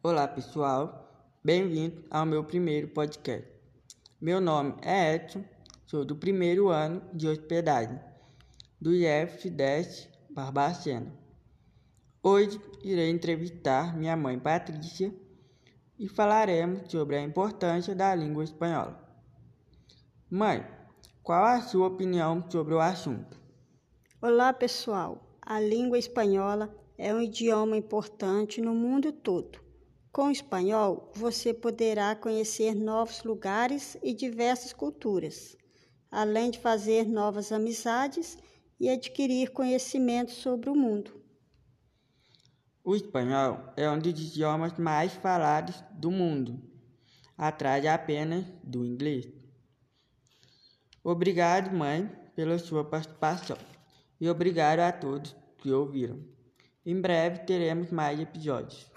Olá pessoal, bem-vindo ao meu primeiro podcast. Meu nome é Edson, sou do primeiro ano de hospedagem do IF 10 Barbacena. Hoje irei entrevistar minha mãe Patrícia e falaremos sobre a importância da língua espanhola. Mãe, qual a sua opinião sobre o assunto? Olá pessoal, a língua espanhola é um idioma importante no mundo todo. Com o espanhol, você poderá conhecer novos lugares e diversas culturas, além de fazer novas amizades e adquirir conhecimento sobre o mundo. O espanhol é um dos idiomas mais falados do mundo, atrás apenas do inglês. Obrigado, mãe, pela sua participação e obrigado a todos que ouviram. Em breve teremos mais episódios.